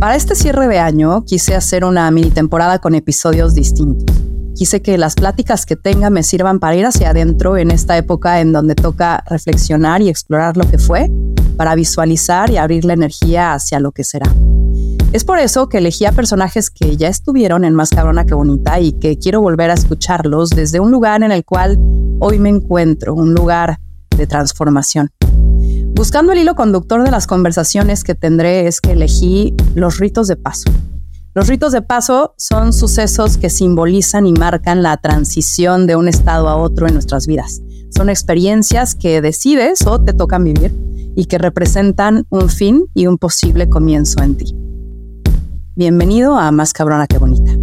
Para este cierre de año quise hacer una mini temporada con episodios distintos. Quise que las pláticas que tenga me sirvan para ir hacia adentro en esta época en donde toca reflexionar y explorar lo que fue, para visualizar y abrir la energía hacia lo que será. Es por eso que elegí a personajes que ya estuvieron en Más Cabrona que Bonita y que quiero volver a escucharlos desde un lugar en el cual hoy me encuentro, un lugar de transformación. Buscando el hilo conductor de las conversaciones que tendré es que elegí los ritos de paso. Los ritos de paso son sucesos que simbolizan y marcan la transición de un estado a otro en nuestras vidas. Son experiencias que decides o te tocan vivir y que representan un fin y un posible comienzo en ti. Bienvenido a Más Cabrona que Bonita.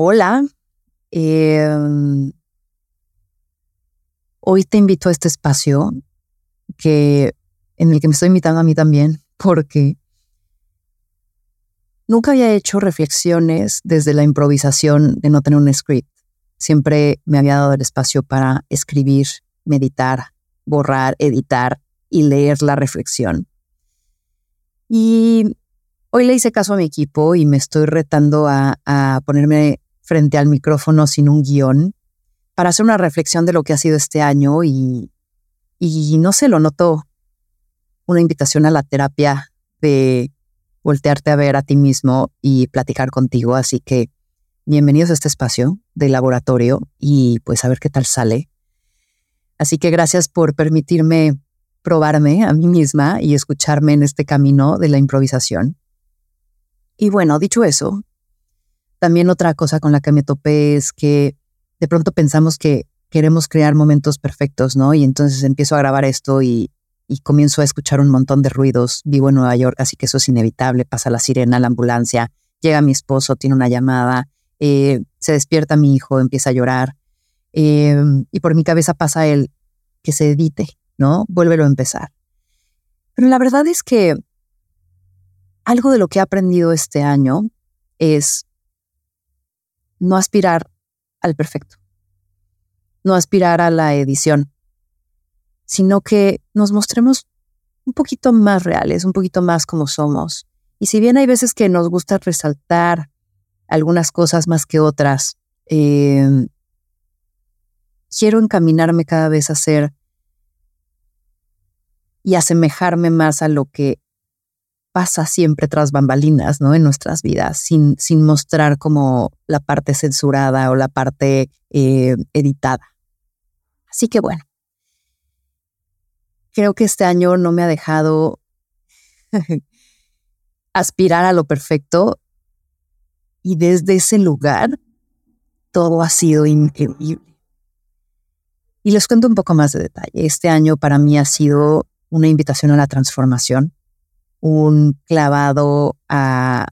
Hola. Em, hoy te invito a este espacio que, en el que me estoy invitando a mí también, porque nunca había hecho reflexiones desde la improvisación de no tener un script. Siempre me había dado el espacio para escribir, meditar, borrar, editar y leer la reflexión. Y Hoy le hice caso a mi equipo y me estoy retando a, ponerme frente al micrófono sin un guion para hacer una reflexión de lo que ha sido este año y, y no se lo noto una invitación a la terapia de voltearte a ver a ti mismo y platicar contigo. Así que bienvenidos a este espacio de laboratorio y pues a ver qué tal sale. Así que gracias por permitirme probarme a mí misma y escucharme en este camino de la improvisación. Y bueno, dicho eso, también otra cosa con la que me topé es que de pronto pensamos que queremos crear momentos perfectos, ¿no? Y entonces empiezo a grabar esto y, comienzo a escuchar un montón de ruidos. Vivo en Nueva York, así que eso es inevitable. Pasa la sirena, la ambulancia, llega mi esposo, tiene una llamada, eh, se despierta mi hijo, empieza a llorar. Eh, y por mi cabeza pasa el que se edite, ¿no? Vuélvelo a empezar. Pero la verdad es que algo de lo que he aprendido este año es no aspirar al perfecto, no aspirar a la edición, sino que nos mostremos un poquito más reales, un poquito más como somos. Y si bien hay veces que nos gusta resaltar algunas cosas más que otras, em, quiero encaminarme cada vez a ser y asemejarme más a lo que pasa siempre tras bambalinas, ¿no? En nuestras vidas, sin, sin mostrar como la parte censurada o la parte eh, editada. Así que bueno, creo que este año no me ha dejado aspirar a lo perfecto y desde ese lugar todo ha sido increíble. Y les cuento un poco más de detalle. Este año para mí ha sido una invitación a la transformación un clavado a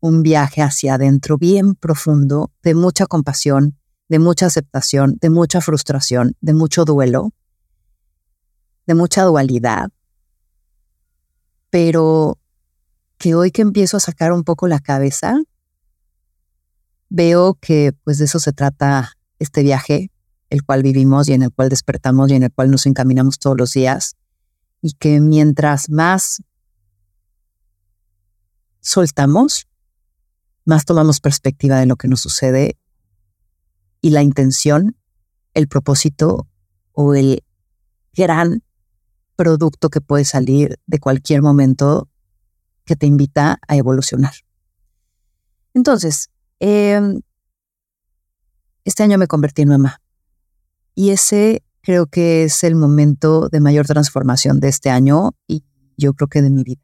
un viaje hacia adentro bien profundo, de mucha compasión, de mucha aceptación, de mucha frustración, de mucho duelo, de mucha dualidad. Pero que hoy que empiezo a sacar un poco la cabeza, veo que pues de eso se trata este viaje, el cual vivimos y en el cual despertamos y en el cual nos encaminamos todos los días, y que mientras más soltamos, más tomamos perspectiva de lo que nos sucede y la intención, el propósito o el gran producto que puede salir de cualquier momento que te invita a evolucionar. Entonces, em, este año me convertí en mamá y ese creo que es el momento de mayor transformación de este año y yo creo que de mi vida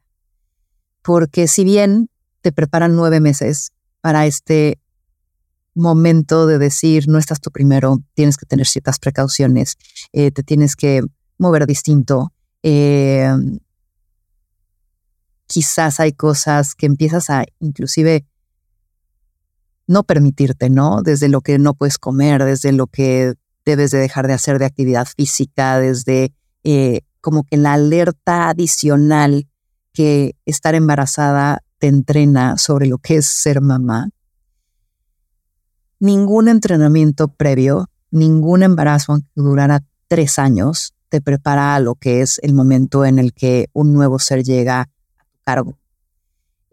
porque si bien te preparan nueve meses para este momento de decir, no estás tú primero, tienes que tener ciertas precauciones, eh, te tienes que mover distinto. Eh, quizás hay cosas que empiezas a inclusive no permitirte, ¿no? Desde lo que no puedes comer, desde lo que debes de dejar de hacer de actividad física, desde eh, como que la alerta adicional que estar embarazada te entrena sobre lo que es ser mamá. Ningún entrenamiento previo, ningún embarazo que durara tres años, te prepara a lo que es el momento en el que un nuevo ser llega a tu cargo,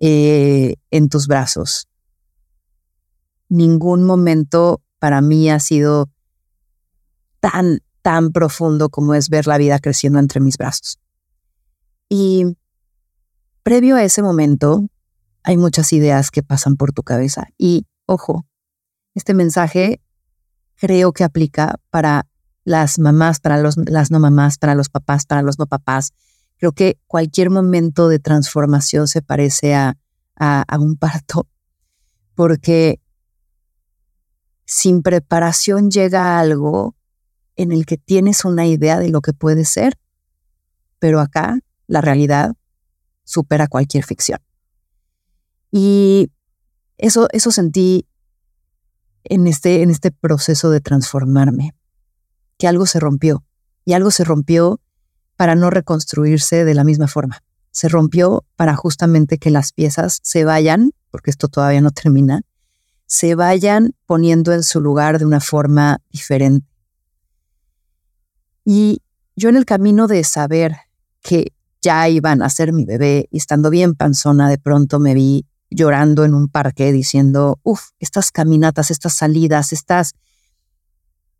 eh, en tus brazos. Ningún momento para mí ha sido tan, tan profundo como es ver la vida creciendo entre mis brazos. Y previo a ese momento, hay muchas ideas que pasan por tu cabeza. Y ojo, este mensaje creo que aplica para las mamás, para los, las no mamás, para los papás, para los no papás. Creo que cualquier momento de transformación se parece a, a un parto, porque sin preparación llega algo en el que tienes una idea de lo que puede ser, pero acá la realidad supera cualquier ficción. Y eso, eso sentí en este, en este proceso de transformarme, que algo se rompió y algo se rompió para no reconstruirse de la misma forma. Se rompió para justamente que las piezas se vayan, porque esto todavía no termina, se vayan poniendo en su lugar de una forma diferente. Y yo en el camino de saber que ya iban a ser mi bebé y estando bien panzona, de pronto me vi llorando en un parque diciendo, uff, estas caminatas, estas salidas, estas,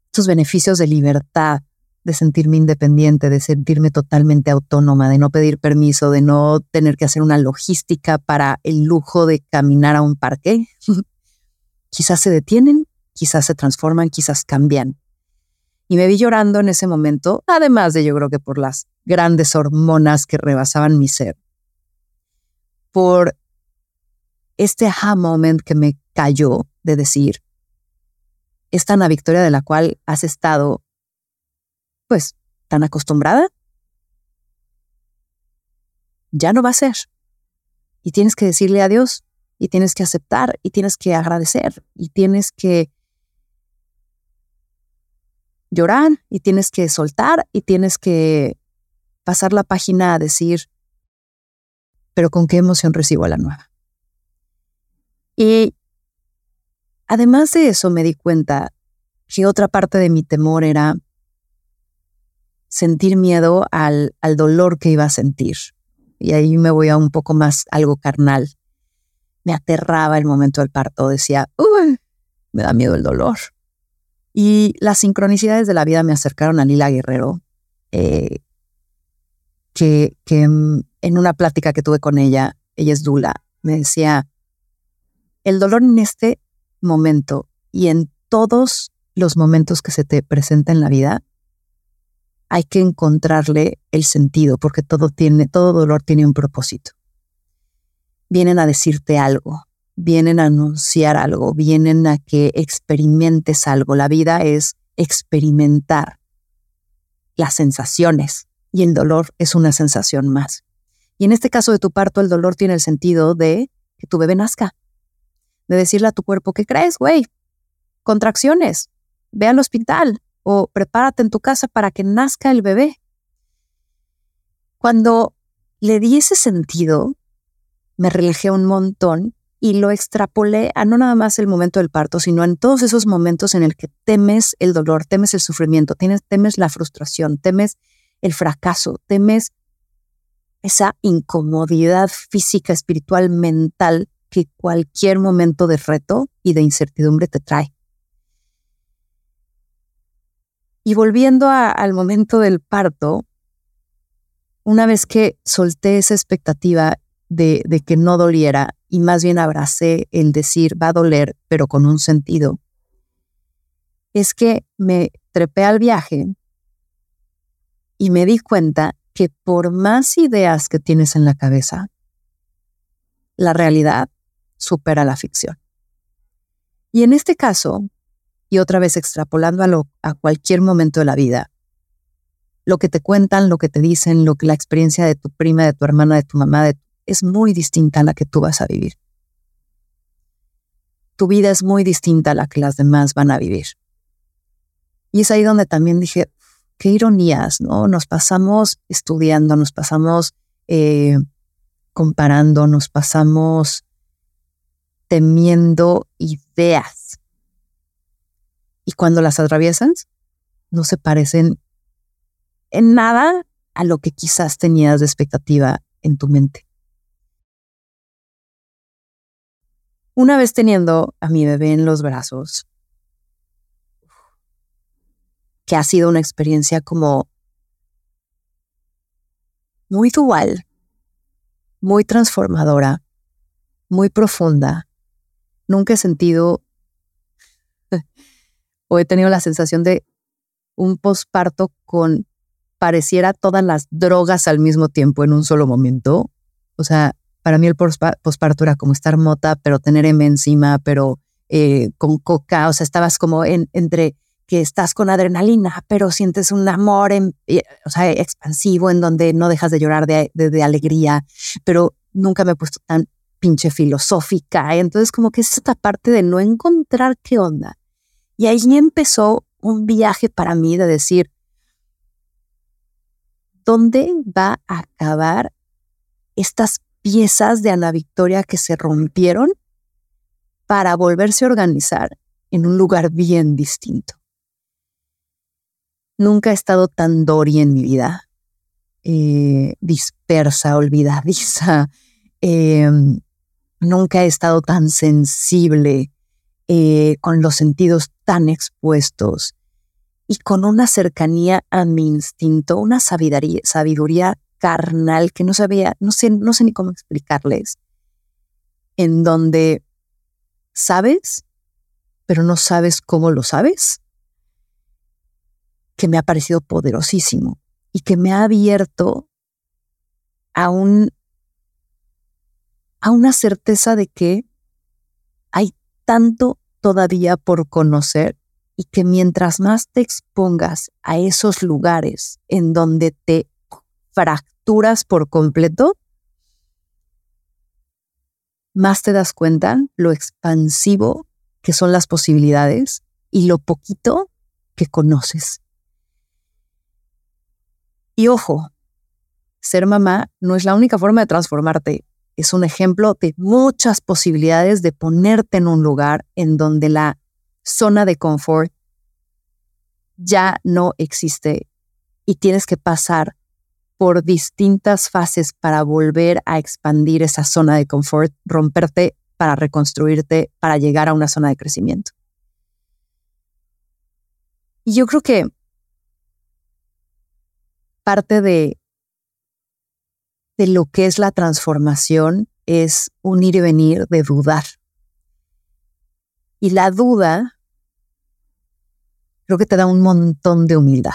estos beneficios de libertad, de sentirme independiente, de sentirme totalmente autónoma, de no pedir permiso, de no tener que hacer una logística para el lujo de caminar a un parque, quizás se detienen, quizás se transforman, quizás cambian. Y me vi llorando en ese momento, además de yo creo que por las grandes hormonas que rebasaban mi ser, por este aha moment que me cayó de decir, esta Ana Victoria de la cual has estado, pues, tan acostumbrada, ya no va a ser. Y tienes que decirle adiós, y tienes que aceptar, y tienes que agradecer, y tienes que llorar, y tienes que soltar, y tienes que pasar la página a decir, pero con qué emoción recibo la nueva. Y además de eso me di cuenta que otra parte de mi temor era sentir miedo al, al dolor que iba a sentir. Y ahí me voy a un poco más algo carnal. Me aterraba el momento del parto. Decía, Uy, me da miedo el dolor. Y las sincronicidades de la vida me acercaron a Lila Guerrero, eh, que, que en una plática que tuve con ella, ella es Dula, me decía, el dolor en este momento y en todos los momentos que se te presenta en la vida, hay que encontrarle el sentido, porque todo tiene, todo dolor tiene un propósito. Vienen a decirte algo, vienen a anunciar algo, vienen a que experimentes algo. La vida es experimentar las sensaciones y el dolor es una sensación más. Y en este caso de tu parto, el dolor tiene el sentido de que tu bebé nazca, de decirle a tu cuerpo, ¿qué crees, güey? Contracciones, ve al hospital o prepárate en tu casa para que nazca el bebé. Cuando le di ese sentido, me relajé un montón y lo extrapolé a no nada más el momento del parto, sino en todos esos momentos en el que temes el dolor, temes el sufrimiento, tienes, temes la frustración, temes el fracaso, temes esa incomodidad física, espiritual, mental que cualquier momento de reto y de incertidumbre te trae. Y volviendo al momento del parto, una vez que solté esa expectativa de, de que no doliera y más bien abracé el decir va a doler, pero con un sentido, es que me trepé al viaje y me di cuenta que por más ideas que tienes en la cabeza, la realidad supera la ficción. Y en este caso, y otra vez extrapolando a, a cualquier momento de la vida, lo que te cuentan, lo que te dicen, lo que la experiencia de tu prima, de tu hermana, de tu mamá, es muy distinta a la que tú vas a vivir. Tu vida es muy distinta a la que las demás van a vivir. Y es ahí donde también dije, qué ironías, ¿no? Nos pasamos estudiando, nos pasamos eh, comparando, nos pasamos temiendo ideas. Y cuando las atraviesas, no se parecen en nada a lo que quizás tenías de expectativa en tu mente. Una vez teniendo a mi bebé en los brazos, que ha sido una experiencia como muy dual, muy transformadora, muy profunda. Nunca he sentido o he tenido la sensación de un posparto con pareciera todas las drogas al mismo tiempo en un solo momento. O sea, para mí el posparto era como estar mota, pero tener M encima, pero eh, con coca. O sea, estabas como en, entre que estás con adrenalina, pero sientes un amor eh, o sea, expansivo en donde no dejas de llorar de, de, alegría, pero nunca me he puesto tan pinche filosófica. Entonces, como que es esta parte de no encontrar qué onda. Y ahí empezó un viaje para mí de decir, ¿dónde va a acabar estas piezas de Ana Victoria que se rompieron para volverse a organizar en un lugar bien distinto? Nunca he estado tan Dory en mi vida, eh, dispersa, olvidadiza. Em, nunca he estado tan sensible, eh, con los sentidos tan expuestos y con una cercanía a mi instinto, una sabiduría, sabiduría carnal que no sabía, no sé, no sé ni cómo explicarles, en donde sabes, pero no sabes cómo lo sabes que me ha parecido poderosísimo y que me ha abierto a, un, a una certeza de que hay tanto todavía por conocer y que mientras más te expongas a esos lugares en donde te fracturas por completo, más te das cuenta lo expansivo que son las posibilidades y lo poquito que conoces. Y ojo, ser mamá no es la única forma de transformarte. Es un ejemplo de muchas posibilidades de ponerte en un lugar en donde la zona de confort ya no existe y tienes que pasar por distintas fases para volver a expandir esa zona de confort, romperte para reconstruirte, para llegar a una zona de crecimiento. Y yo creo que parte de, de lo que es la transformación es un ir y venir de dudar. Y la duda creo que te da un montón de humildad,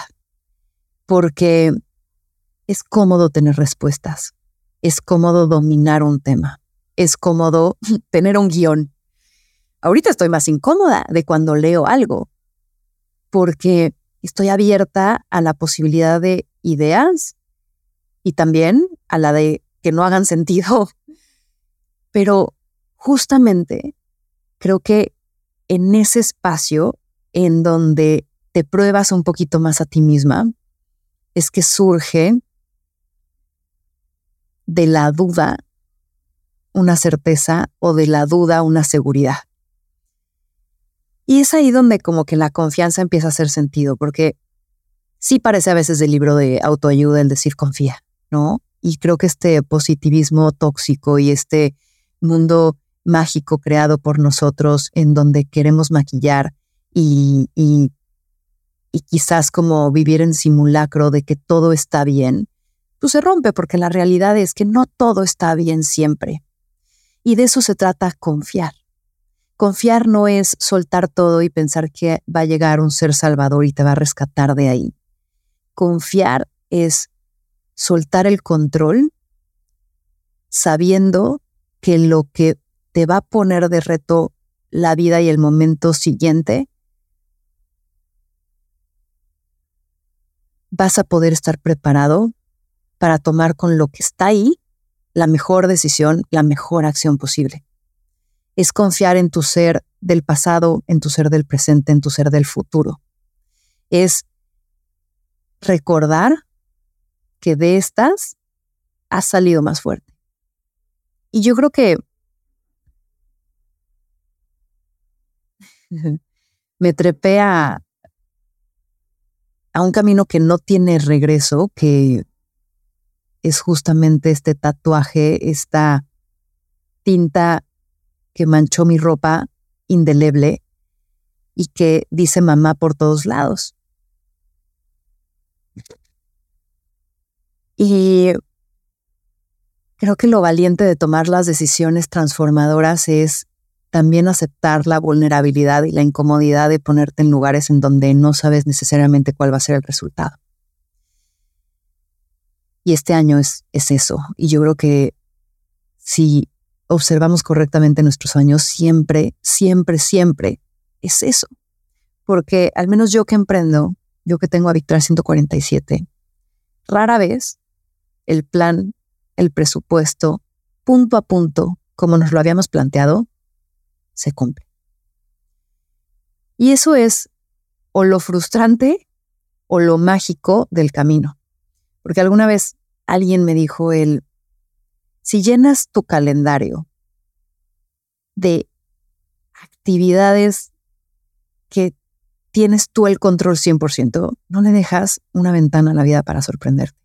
porque es cómodo tener respuestas, es cómodo dominar un tema, es cómodo tener un guion. Ahorita estoy más incómoda de cuando leo algo, porque estoy abierta a la posibilidad de ideas y también a la de que no hagan sentido. Pero justamente creo que en ese espacio en donde te pruebas un poquito más a ti misma, es que surge de la duda una certeza o de la duda una seguridad. Y es ahí donde como que la confianza empieza a hacer sentido, porque sí parece a veces el libro de autoayuda el decir confía, ¿no? Y creo que este positivismo tóxico y este mundo mágico creado por nosotros en donde queremos maquillar y, y, y quizás como vivir en simulacro de que todo está bien, pues se rompe porque la realidad es que no todo está bien siempre. Y de eso se trata confiar. Confiar no es soltar todo y pensar que va a llegar un ser salvador y te va a rescatar de ahí. Confiar es soltar el control sabiendo que lo que te va a poner de reto la vida y el momento siguiente vas a poder estar preparado para tomar con lo que está ahí la mejor decisión, la mejor acción posible. Es confiar en tu ser del pasado, en tu ser del presente, en tu ser del futuro. Es recordar que de estas has salido más fuerte. Y yo creo que me trepé a, a un camino que no tiene regreso, que es justamente este tatuaje, esta tinta que manchó mi ropa indeleble y que dice mamá por todos lados. Y creo que lo valiente de tomar las decisiones transformadoras es también aceptar la vulnerabilidad y la incomodidad de ponerte en lugares en donde no sabes necesariamente cuál va a ser el resultado. Y este año es, es eso. Y yo creo que si observamos correctamente nuestros años, siempre, siempre, siempre es eso. Porque al menos yo que emprendo, yo que tengo a Victoria 147, rara vez el plan, el presupuesto, punto a punto, como nos lo habíamos planteado, se cumple. Y eso es o lo frustrante o lo mágico del camino. Porque alguna vez alguien me dijo el, si llenas tu calendario de actividades que tienes tú el control 100%, no le dejas una ventana a la vida para sorprenderte.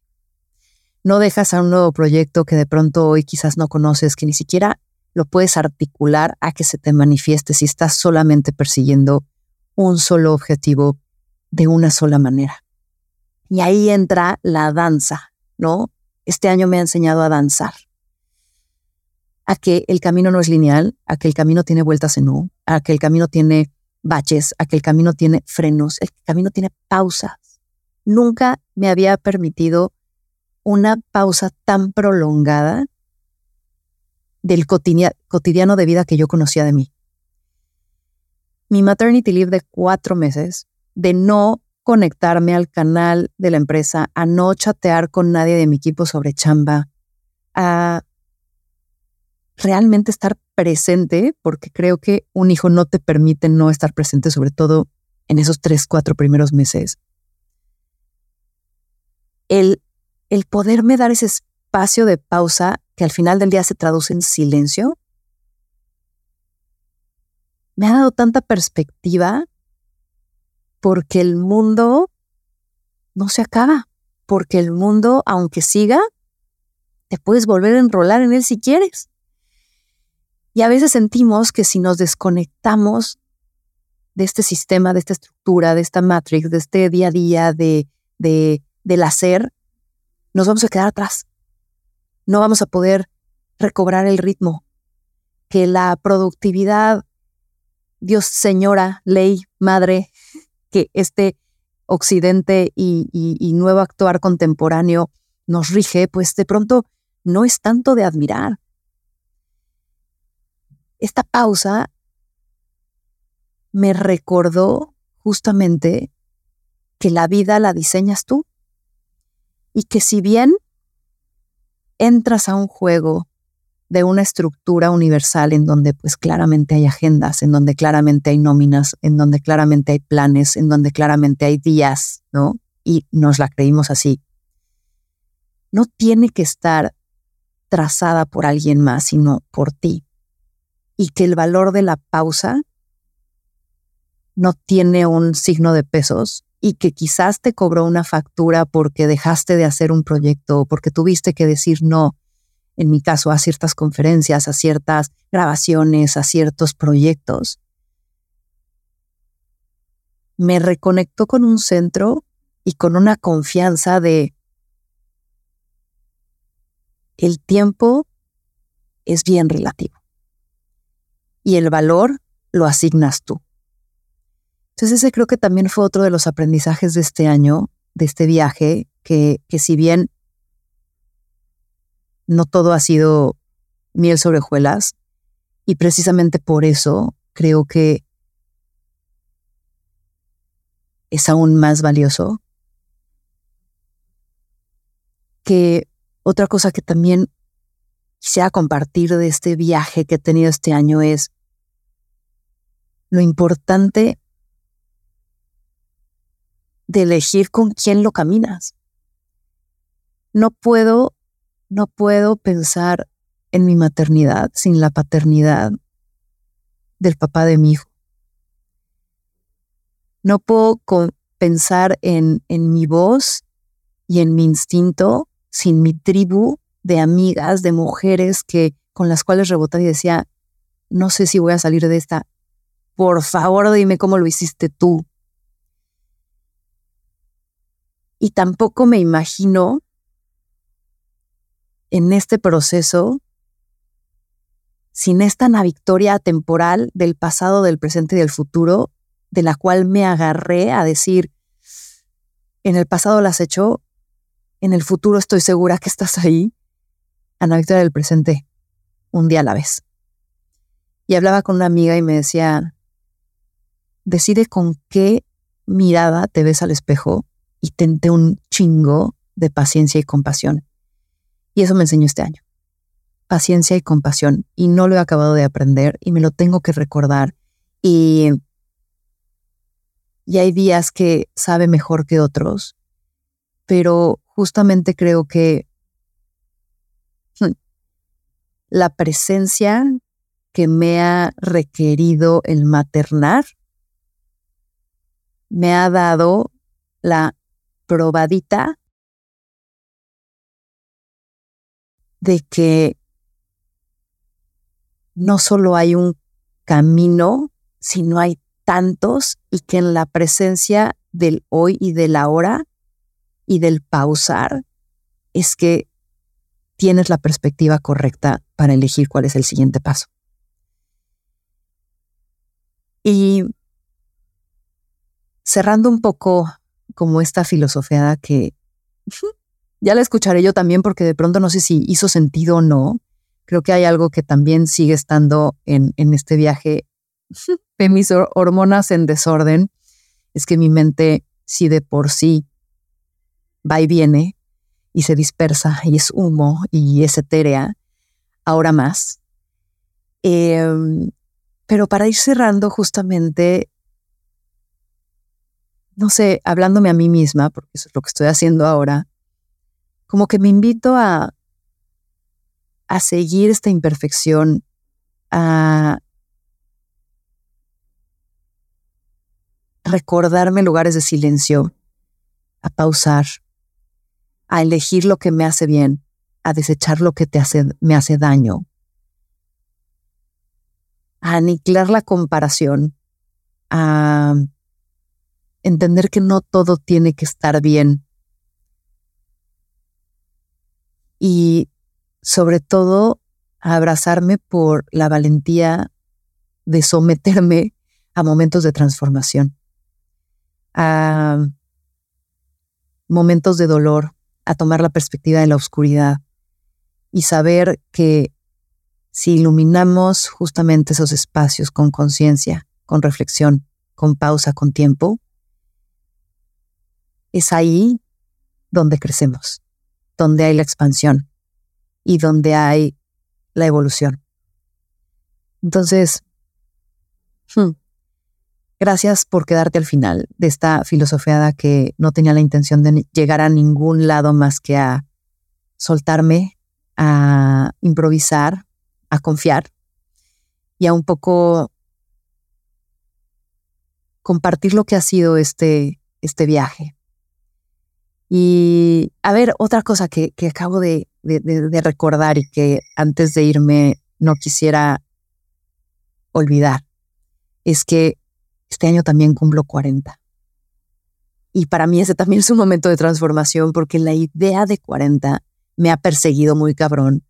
No dejas a un nuevo proyecto que de pronto hoy quizás no conoces, que ni siquiera lo puedes articular a que se te manifieste si estás solamente persiguiendo un solo objetivo de una sola manera. Y ahí entra la danza, ¿no? Este año me ha enseñado a danzar, a que el camino no es lineal, a que el camino tiene vueltas en U, a que el camino tiene baches, a que el camino tiene frenos, el camino tiene pausas. Nunca me había permitido una pausa tan prolongada del cotidiano de vida que yo conocía de mí. Mi maternity leave de cuatro meses, de no conectarme al canal de la empresa, a no chatear con nadie de mi equipo sobre chamba, a realmente estar presente, porque creo que un hijo no te permite no estar presente, sobre todo en esos tres, cuatro primeros meses. El, el poderme dar ese espacio de pausa que al final del día se traduce en silencio, me ha dado tanta perspectiva porque el mundo no se acaba, porque el mundo, aunque siga, te puedes volver a enrolar en él si quieres. Y a veces sentimos que si nos desconectamos de este sistema, de esta estructura, de esta matrix, de este día a día, de, de, del hacer, nos vamos a quedar atrás no vamos a poder recobrar el ritmo, que la productividad, Dios Señora, ley, madre, que este occidente y, nuevo actuar contemporáneo nos rige, pues de pronto no es tanto de admirar. Esta pausa me recordó justamente que la vida la diseñas tú y que si bien entras a un juego de una estructura universal en donde pues claramente hay agendas, en donde claramente hay nóminas, en donde claramente hay planes, en donde claramente hay días, ¿no? Y nos la creímos así. No tiene que estar trazada por alguien más, sino por ti. Y que el valor de la pausa no tiene un signo de pesos, y que quizás te cobró una factura porque dejaste de hacer un proyecto o porque tuviste que decir no, en mi caso, a ciertas conferencias, a ciertas grabaciones, a ciertos proyectos, me reconectó con un centro y con una confianza de el tiempo es bien relativo y el valor lo asignas tú. Entonces ese creo que también fue otro de los aprendizajes de este año, de este viaje, que, que si bien no todo ha sido miel sobre hojuelas, y precisamente por eso creo que es aún más valioso que otra cosa que también quisiera compartir de este viaje que he tenido este año es lo importante de elegir con quién lo caminas. No puedo, no puedo pensar en mi maternidad sin la paternidad del papá de mi hijo. No puedo pensar en, en mi voz y en mi instinto sin mi tribu de amigas, de mujeres que con las cuales rebotaba y decía, no sé si voy a salir de esta. Por favor, dime cómo lo hiciste tú. Y tampoco me imagino en este proceso sin esta victoria temporal del pasado, del presente y del futuro, de la cual me agarré a decir, en el pasado las hecho, en el futuro estoy segura que estás ahí, Ana Victoria del presente, un día a la vez. Y hablaba con una amiga y me decía, decide con qué mirada te ves al espejo y tente un chingo de paciencia y compasión. Y eso me enseñó este año. Paciencia y compasión. Y no lo he acabado de aprender y me lo tengo que recordar. Y, y hay días que sabe mejor que otros, pero justamente creo que la presencia que me ha requerido el maternar me ha dado la probadita de que no solo hay un camino, sino hay tantos y que en la presencia del hoy y del ahora y del pausar es que tienes la perspectiva correcta para elegir cuál es el siguiente paso. Y cerrando un poco como esta filosofía que ya la escucharé yo también porque de pronto no sé si hizo sentido o no. Creo que hay algo que también sigue estando en, en este viaje de mis hormonas en desorden. Es que mi mente, si de por sí va y viene y se dispersa y es humo y es etérea, ahora más. Em, pero para ir cerrando justamente, no sé, hablándome a mí misma, porque eso es lo que estoy haciendo ahora, como que me invito a, a seguir esta imperfección, a recordarme lugares de silencio, a pausar, a elegir lo que me hace bien, a desechar lo que te hace, me hace daño, a aniquilar la comparación, a entender que no todo tiene que estar bien. Y sobre todo, a abrazarme por la valentía de someterme a momentos de transformación, a momentos de dolor, a tomar la perspectiva de la oscuridad y saber que si iluminamos justamente esos espacios con conciencia, con reflexión, con pausa, con tiempo, es ahí donde crecemos, donde hay la expansión y donde hay la evolución. Entonces, hmm, gracias por quedarte al final de esta filosofiada que no tenía la intención de llegar a ningún lado más que a soltarme, a improvisar, a confiar y a un poco compartir lo que ha sido este, este viaje. Y a ver, otra cosa que, que acabo de, de, recordar y que antes de irme no quisiera olvidar es que este año también cumplo 40. Y para mí ese también es un momento de transformación porque la idea de 40 me ha perseguido muy cabrón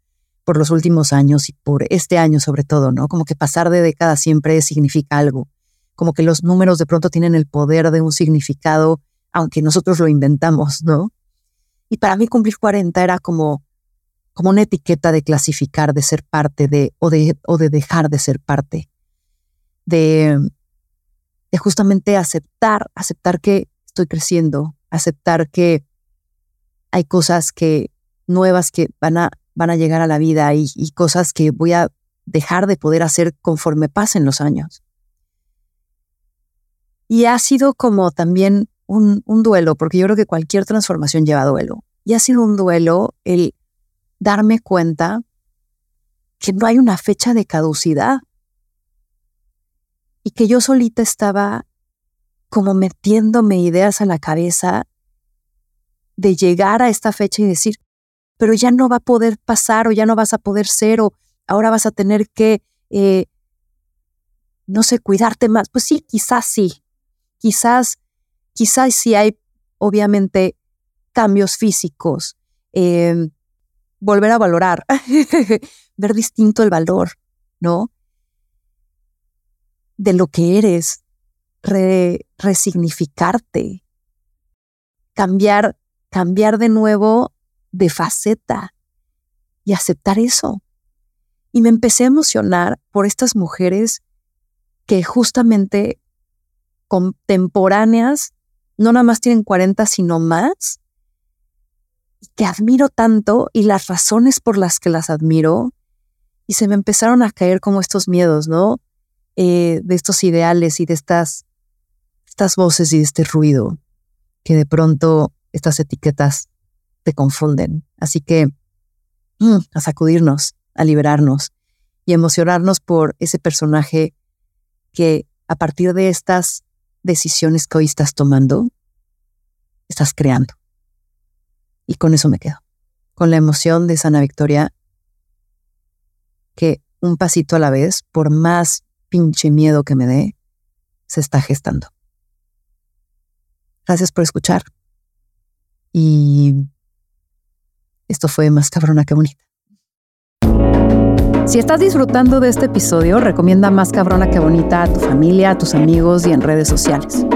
por los últimos años y por este año sobre todo, ¿no? Como que pasar de década siempre significa algo, como que los números de pronto tienen el poder de un significado, aunque nosotros lo inventamos, ¿no? Y para mí cumplir 40 era como, como una etiqueta de clasificar, de ser parte de o, de, o de dejar de ser parte, de, justamente aceptar, aceptar que estoy creciendo, aceptar que hay cosas que nuevas que van a van a llegar a la vida y, cosas que voy a dejar de poder hacer conforme pasen los años. Y ha sido como también un, un, duelo, porque yo creo que cualquier transformación lleva duelo. Y ha sido un duelo el darme cuenta que no hay una fecha de caducidad. Y que yo solita estaba como metiéndome ideas a la cabeza de llegar a esta fecha y decir, pero ya no va a poder pasar o ya no vas a poder ser o ahora vas a tener que, eh, no sé, cuidarte más. Pues sí, quizás sí. Quizás, quizás sí hay, obviamente, cambios físicos. Em, volver a valorar, ver distinto el valor, ¿no? De lo que eres, resignificarte, cambiar, cambiar de nuevo de faceta y aceptar eso. Y me empecé a emocionar por estas mujeres que justamente contemporáneas, no nada más tienen 40, sino más, que admiro tanto y las razones por las que las admiro, y se me empezaron a caer como estos miedos, ¿no? Eh, de estos ideales y de estas, estas voces y de este ruido, que de pronto estas etiquetas te confunden. Así que mm, a sacudirnos, a liberarnos y emocionarnos por ese personaje que a partir de estas decisiones que hoy estás tomando, estás creando. Y con eso me quedo, con la emoción de Sana Victoria, que un pasito a la vez, por más pinche miedo que me dé, se está gestando. Gracias por escuchar. Y esto fue más cabrona que bonita. Si estás disfrutando de este episodio, recomienda más cabrona que bonita a tu familia, a tus amigos y en redes sociales.